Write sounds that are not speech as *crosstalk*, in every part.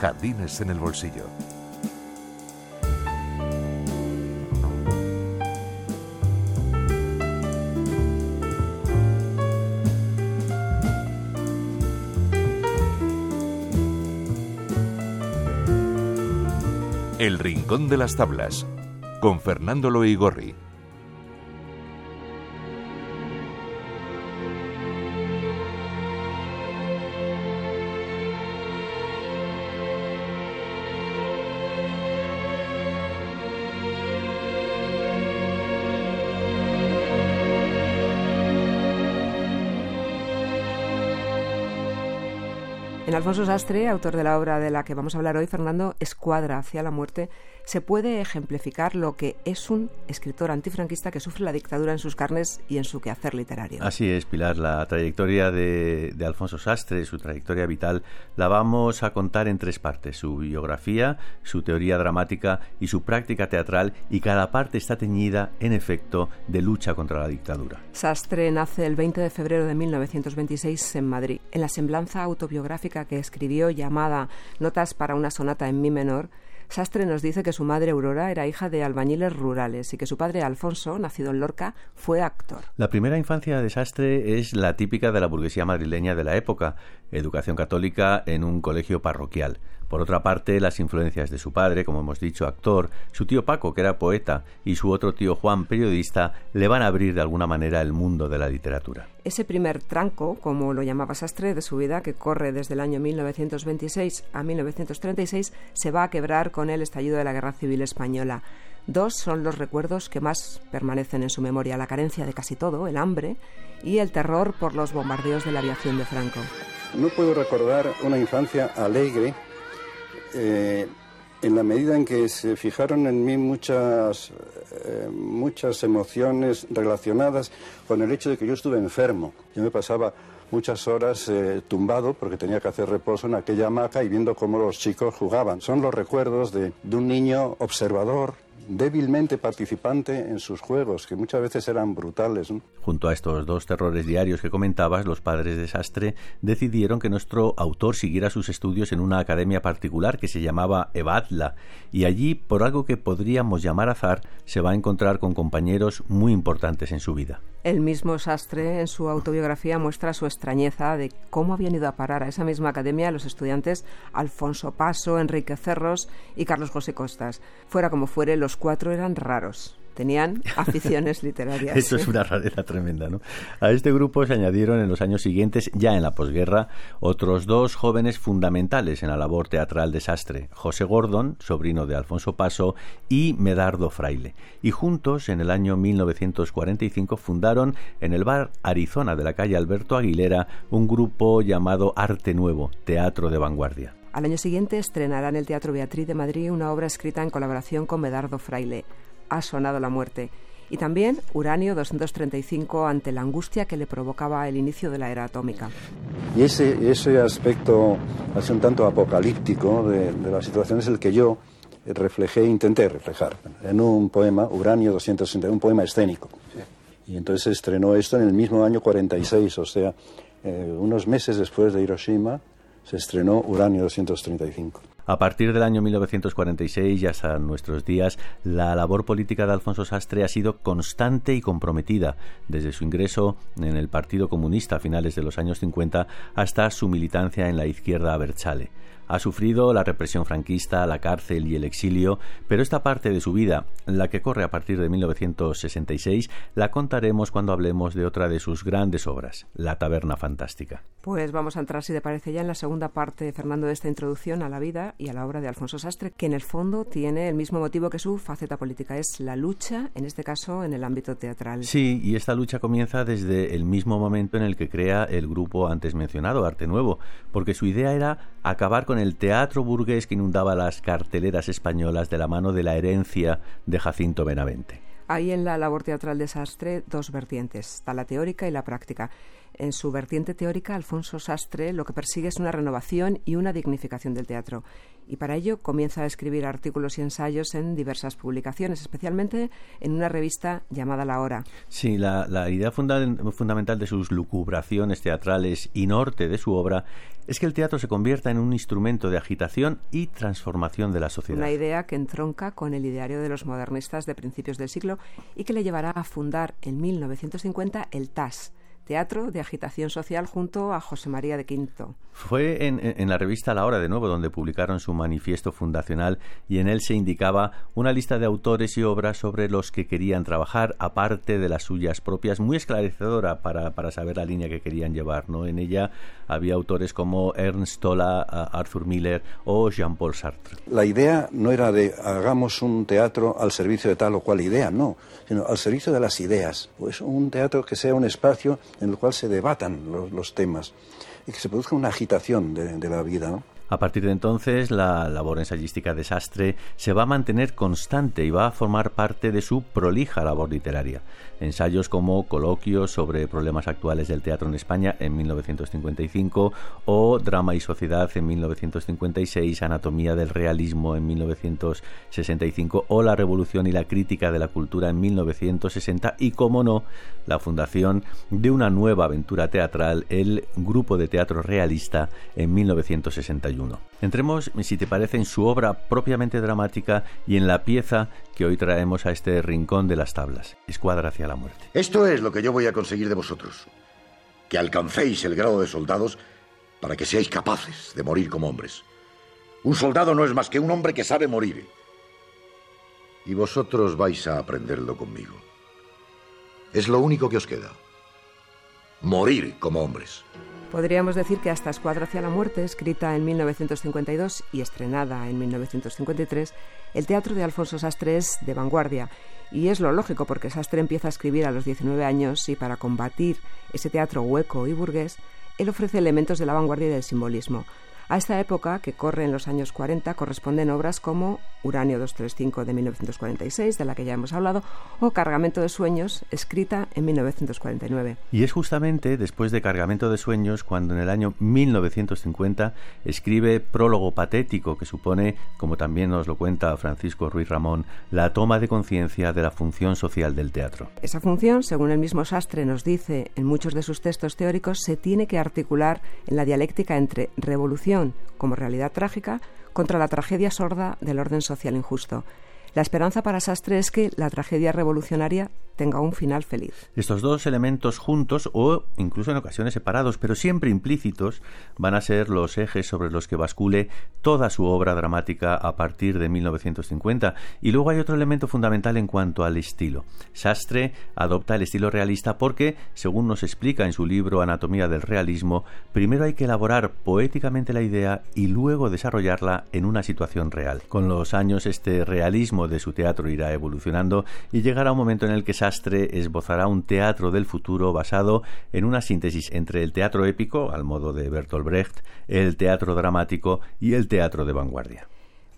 Jardines en el bolsillo. El Rincón de las Tablas, con Fernando Loigorri. En Alfonso Sastre, autor de la obra de la que vamos a hablar hoy, Fernando Escuadra hacia la muerte, se puede ejemplificar lo que es un escritor antifranquista que sufre la dictadura en sus carnes y en su quehacer literario. Así es, Pilar. La trayectoria de, Alfonso Sastre, su trayectoria vital, la vamos a contar en tres partes. Su biografía, su teoría dramática y su práctica teatral, y cada parte está teñida, en efecto, de lucha contra la dictadura. Sastre nace el 20 de febrero de 1926 en Madrid. En la semblanza autobiográfica que escribió llamada Notas para una sonata en mi menor, Sastre nos dice que su madre Aurora era hija de albañiles rurales y que su padre Alfonso, nacido en Lorca, fue actor. La primera infancia de Sastre es la típica de la burguesía madrileña de la época, educación católica en un colegio parroquial. Por otra parte, las influencias de su padre, como hemos dicho, actor, su tío Paco, que era poeta, y su otro tío Juan, periodista, le van a abrir de alguna manera el mundo de la literatura. Ese primer tranco, como lo llamaba Sastre, de su vida, que corre desde el año 1926 a 1936, se va a quebrar con el estallido de la Guerra Civil Española. Dos son los recuerdos que más permanecen en su memoria, la carencia de casi todo, el hambre, y el terror por los bombardeos de la aviación de Franco. No puedo recordar una infancia alegre eh, en la medida en que se fijaron en mí muchas, eh, muchas emociones relacionadas con el hecho de que yo estuve enfermo. Yo me pasaba muchas horas eh, tumbado porque tenía que hacer reposo en aquella hamaca y viendo cómo los chicos jugaban. Son los recuerdos de, de un niño observador, débilmente participante en sus juegos, que muchas veces eran brutales. Junto a estos dos terrores diarios que comentabas, los padres de Sastre decidieron que nuestro autor siguiera sus estudios en una academia particular que se llamaba Evadla, y allí, por algo que podríamos llamar azar, se va a encontrar con compañeros muy importantes en su vida. El mismo Sastre, en su autobiografía, muestra su extrañeza de cómo habían ido a parar a esa misma academia los estudiantes Alfonso Paso, Enrique Cerros y Carlos José Costas. Fuera como fuere, los cuatro eran raros tenían *laughs* aficiones literarias. Esto es una rareza tremenda, ¿no? A este grupo se añadieron en los años siguientes, ya en la posguerra, otros dos jóvenes fundamentales en la labor teatral de Sastre, José Gordon, sobrino de Alfonso Paso, y Medardo Fraile. Y juntos, en el año 1945, fundaron en el bar Arizona de la calle Alberto Aguilera un grupo llamado Arte Nuevo, Teatro de Vanguardia. Al año siguiente estrenará en el Teatro Beatriz de Madrid una obra escrita en colaboración con Medardo Fraile, ha sonado la muerte. Y también Uranio 235 ante la angustia que le provocaba el inicio de la era atómica. Y ese, aspecto así un tanto apocalíptico de, la situación es el que yo reflejé, intenté reflejar en un poema, Uranio 261, un poema escénico. Y entonces estrenó esto en el mismo año 46, o sea, eh, unos meses después de Hiroshima, se estrenó Uranio 235. A partir del año 1946 y hasta nuestros días, la labor política de Alfonso Sastre ha sido constante y comprometida, desde su ingreso en el Partido Comunista a finales de los años 50 hasta su militancia en la izquierda Abertzale. Ha sufrido la represión franquista, la cárcel y el exilio, pero esta parte de su vida, la que corre a partir de 1966, la contaremos cuando hablemos de otra de sus grandes obras, La Taberna Fantástica. Pues vamos a entrar, si te parece, ya en la segunda parte, Fernando, de esta introducción a la vida y a la obra de Alfonso Sastre, que en el fondo tiene el mismo motivo que su faceta política, es la lucha, en este caso, en el ámbito teatral. Sí, y esta lucha comienza desde el mismo momento en el que crea el grupo antes mencionado, Arte Nuevo, porque su idea era acabar con el teatro burgués que inundaba las carteleras españolas de la mano de la herencia de Jacinto Benavente. Hay en la labor teatral de Sastre dos vertientes, está la teórica y la práctica. En su vertiente teórica, Alfonso Sastre lo que persigue es una renovación y una dignificación del teatro. Y para ello comienza a escribir artículos y ensayos en diversas publicaciones, especialmente en una revista llamada La Hora. Sí, la, idea fundamental de sus lucubraciones teatrales y norte de su obra es que el teatro se convierta en un instrumento de agitación y transformación de la sociedad. Una idea que entronca con el ideario de los modernistas de principios del siglo y que le llevará a fundar en 1950 el TAS, Teatro de Agitación Social junto a José María de Quinto. Fue en, la revista La Hora de nuevo donde publicaron su manifiesto fundacional y en él se indicaba una lista de autores y obras sobre los que querían trabajar, aparte de las suyas propias, muy esclarecedora para, para saber la línea que querían llevar. ¿no? En ella había autores como Ernst Tola, Arthur Miller o Jean-Paul Sartre. La idea no era de hagamos un teatro al servicio de tal o cual idea, no, sino al servicio de las ideas. Pues un teatro que sea un espacio en el cual se debatan los, temas y que se produzca una agitación de, la vida. A partir de entonces, la labor ensayística de Sastre se va a mantener constante y va a formar parte de su prolija labor literaria. Ensayos como Coloquios sobre problemas actuales del teatro en España en 1955 o Drama y Sociedad en 1956, Anatomía del Realismo en 1965 o La Revolución y la Crítica de la Cultura en 1960 y, como no, la fundación de una nueva aventura teatral, el Grupo de Teatro Realista, en 1961. Entremos, si te parece, en su obra propiamente dramática y en la pieza que hoy traemos a este rincón de las tablas, Escuadra hacia la muerte. Esto es lo que yo voy a conseguir de vosotros. Que alcancéis el grado de soldados para que seáis capaces de morir como hombres. Un soldado no es más que un hombre que sabe morir. Y vosotros vais a aprenderlo conmigo. Es lo único que os queda. Morir como hombres. Podríamos decir que hasta Escuadra hacia la muerte, escrita en 1952 y estrenada en 1953, el teatro de Alfonso Sastre es de vanguardia. Y es lo lógico porque Sastre empieza a escribir a los 19 años y para combatir ese teatro hueco y burgués, él ofrece elementos de la vanguardia y del simbolismo. A esta época, que corre en los años 40, corresponden obras como Uranio 235 de 1946, de la que ya hemos hablado, o Cargamento de Sueños, escrita en 1949. Y es justamente después de Cargamento de Sueños cuando en el año 1950 escribe Prólogo Patético, que supone, como también nos lo cuenta Francisco Ruiz Ramón, la toma de conciencia de la función social del teatro. Esa función, según el mismo Sastre nos dice en muchos de sus textos teóricos, se tiene que articular en la dialéctica entre revolución como realidad trágica contra la tragedia sorda del orden social injusto. La esperanza para Sastre es que la tragedia revolucionaria tenga un final feliz. Estos dos elementos juntos o incluso en ocasiones separados, pero siempre implícitos, van a ser los ejes sobre los que bascule toda su obra dramática a partir de 1950. Y luego hay otro elemento fundamental en cuanto al estilo. Sastre adopta el estilo realista porque, según nos explica en su libro Anatomía del Realismo, primero hay que elaborar poéticamente la idea y luego desarrollarla en una situación real. Con los años este realismo de su teatro irá evolucionando y llegará un momento en el que Sastre esbozará un teatro del futuro basado en una síntesis entre el teatro épico, al modo de Bertolt Brecht, el teatro dramático y el teatro de vanguardia.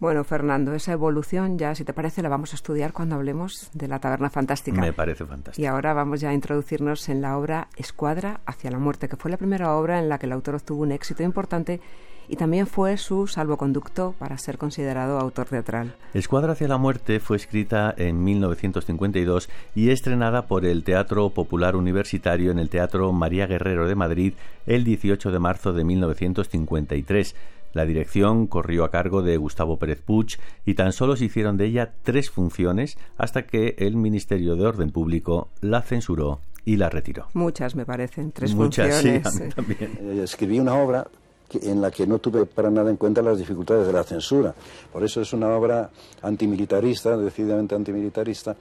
Bueno, Fernando, esa evolución ya, si te parece, la vamos a estudiar cuando hablemos de la taberna fantástica. Me parece fantástico. Y ahora vamos ya a introducirnos en la obra Escuadra hacia la muerte, que fue la primera obra en la que el autor obtuvo un éxito importante y también fue su salvoconducto para ser considerado autor teatral. Escuadra hacia la muerte fue escrita en 1952 y estrenada por el Teatro Popular Universitario en el Teatro María Guerrero de Madrid el 18 de marzo de 1953. La dirección corrió a cargo de Gustavo Pérez Puig y tan solo se hicieron de ella tres funciones hasta que el Ministerio de Orden Público la censuró y la retiró. Muchas me parecen, tres Muchas, funciones. Sí, también. Eh, escribí una obra en la que no tuve para nada en cuenta las dificultades de la censura. Por eso es una obra antimilitarista, decididamente antimilitarista,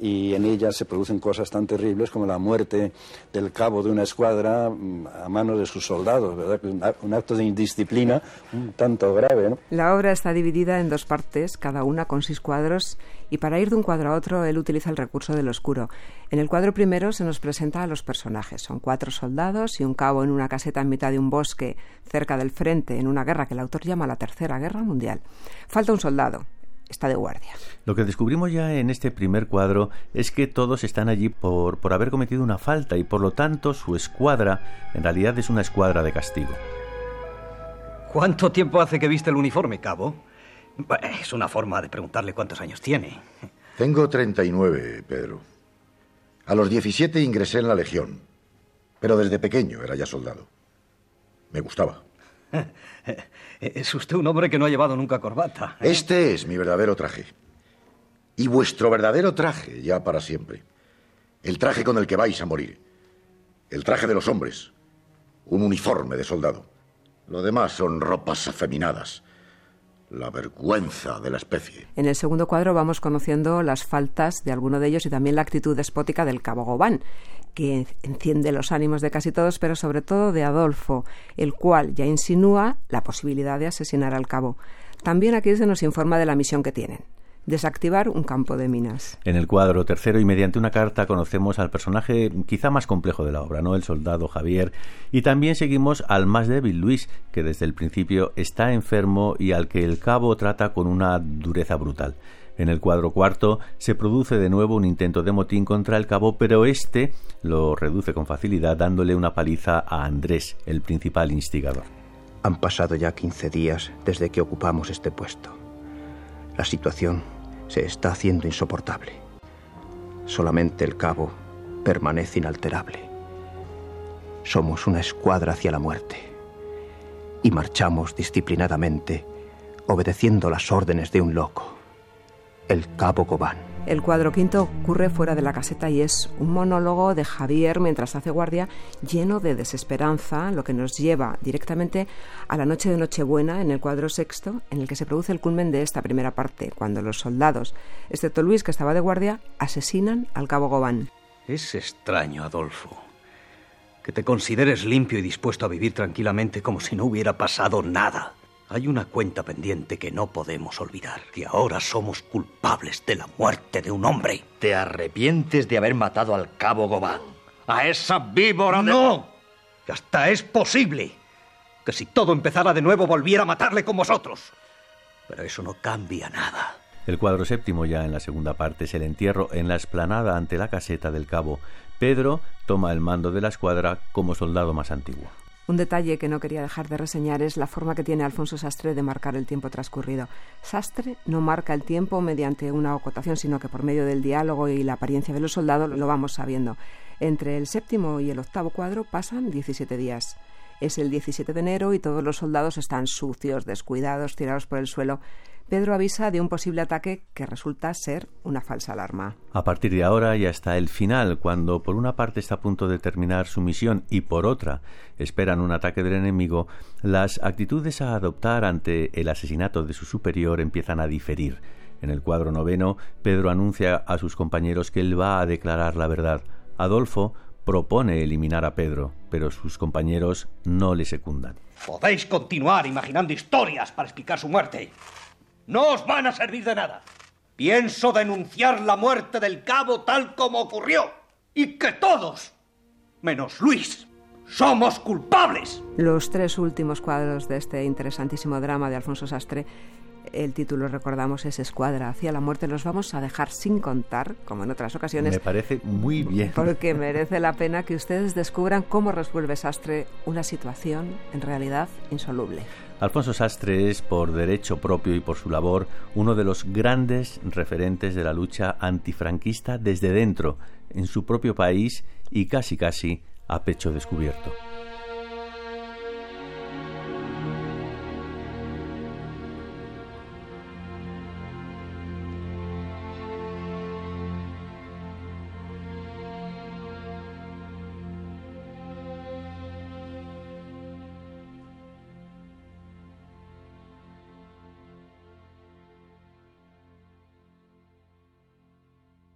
y en ella se producen cosas tan terribles como la muerte del cabo de una escuadra mm, a manos de sus soldados. Un acto de indisciplina un tanto grave. La obra está dividida en dos partes, cada una con seis cuadros, y para ir de un cuadro a otro él utiliza el recurso del oscuro. En el cuadro primero se nos presenta a los personajes. Son cuatro soldados y un cabo en una caseta en mitad de un bosque cerca del frente en una guerra que el autor llama la Tercera Guerra Mundial. Falta un soldado, está de guardia. Lo que descubrimos ya en este primer cuadro es que todos están allí por, por haber cometido una falta y por lo tanto su escuadra en realidad es una escuadra de castigo. ¿Cuánto tiempo hace que viste el uniforme, cabo? Es una forma de preguntarle cuántos años tiene. Tengo 39, Pedro. A los 17 ingresé en la Legión, pero desde pequeño era ya soldado. Me gustaba. *laughs* Es usted un hombre que no ha llevado nunca corbata. ¿eh? Este es mi verdadero traje. Y vuestro verdadero traje, ya para siempre. El traje con el que vais a morir. El traje de los hombres. Un uniforme de soldado. Lo demás son ropas afeminadas. La vergüenza de la especie. En el segundo cuadro vamos conociendo las faltas de alguno de ellos y también la actitud despótica del cabo Gobán, que enciende los ánimos de casi todos, pero sobre todo de Adolfo, el cual ya insinúa la posibilidad de asesinar al cabo. También aquí se nos informa de la misión que tienen desactivar un campo de minas. En el cuadro tercero y mediante una carta conocemos al personaje quizá más complejo de la obra, ¿no? El soldado Javier. Y también seguimos al más débil Luis, que desde el principio está enfermo y al que el cabo trata con una dureza brutal. En el cuadro cuarto se produce de nuevo un intento de motín contra el cabo, pero este lo reduce con facilidad dándole una paliza a Andrés, el principal instigador. Han pasado ya 15 días desde que ocupamos este puesto. La situación se está haciendo insoportable. Solamente el cabo permanece inalterable. Somos una escuadra hacia la muerte y marchamos disciplinadamente obedeciendo las órdenes de un loco, el cabo Cobán. El cuadro quinto ocurre fuera de la caseta y es un monólogo de Javier mientras hace guardia lleno de desesperanza, lo que nos lleva directamente a la noche de Nochebuena en el cuadro sexto, en el que se produce el culmen de esta primera parte, cuando los soldados, excepto Luis que estaba de guardia, asesinan al cabo Gobán. Es extraño, Adolfo, que te consideres limpio y dispuesto a vivir tranquilamente como si no hubiera pasado nada. Hay una cuenta pendiente que no podemos olvidar, que ahora somos culpables de la muerte de un hombre. ¿Te arrepientes de haber matado al cabo Gobán? ¿A esa víbora de... ¡No! Hasta es posible que si todo empezara de nuevo volviera a matarle con vosotros. Pero eso no cambia nada. El cuadro séptimo ya en la segunda parte es el entierro en la esplanada ante la caseta del cabo. Pedro toma el mando de la escuadra como soldado más antiguo. Un detalle que no quería dejar de reseñar es la forma que tiene Alfonso Sastre de marcar el tiempo transcurrido. Sastre no marca el tiempo mediante una acotación, sino que por medio del diálogo y la apariencia de los soldados lo vamos sabiendo. Entre el séptimo y el octavo cuadro pasan 17 días. Es el 17 de enero y todos los soldados están sucios, descuidados, tirados por el suelo. Pedro avisa de un posible ataque que resulta ser una falsa alarma. A partir de ahora y hasta el final, cuando por una parte está a punto de terminar su misión y por otra esperan un ataque del enemigo, las actitudes a adoptar ante el asesinato de su superior empiezan a diferir. En el cuadro noveno, Pedro anuncia a sus compañeros que él va a declarar la verdad. Adolfo propone eliminar a Pedro, pero sus compañeros no le secundan. Podéis continuar imaginando historias para explicar su muerte no os van a servir de nada. Pienso denunciar la muerte del cabo tal como ocurrió. Y que todos, menos Luis, somos culpables. Los tres últimos cuadros de este interesantísimo drama de Alfonso Sastre el título, recordamos, es Escuadra hacia la muerte. Los vamos a dejar sin contar, como en otras ocasiones. Me parece muy bien. Porque merece la pena que ustedes descubran cómo resuelve Sastre una situación en realidad insoluble. Alfonso Sastre es, por derecho propio y por su labor, uno de los grandes referentes de la lucha antifranquista desde dentro, en su propio país y casi casi a pecho descubierto.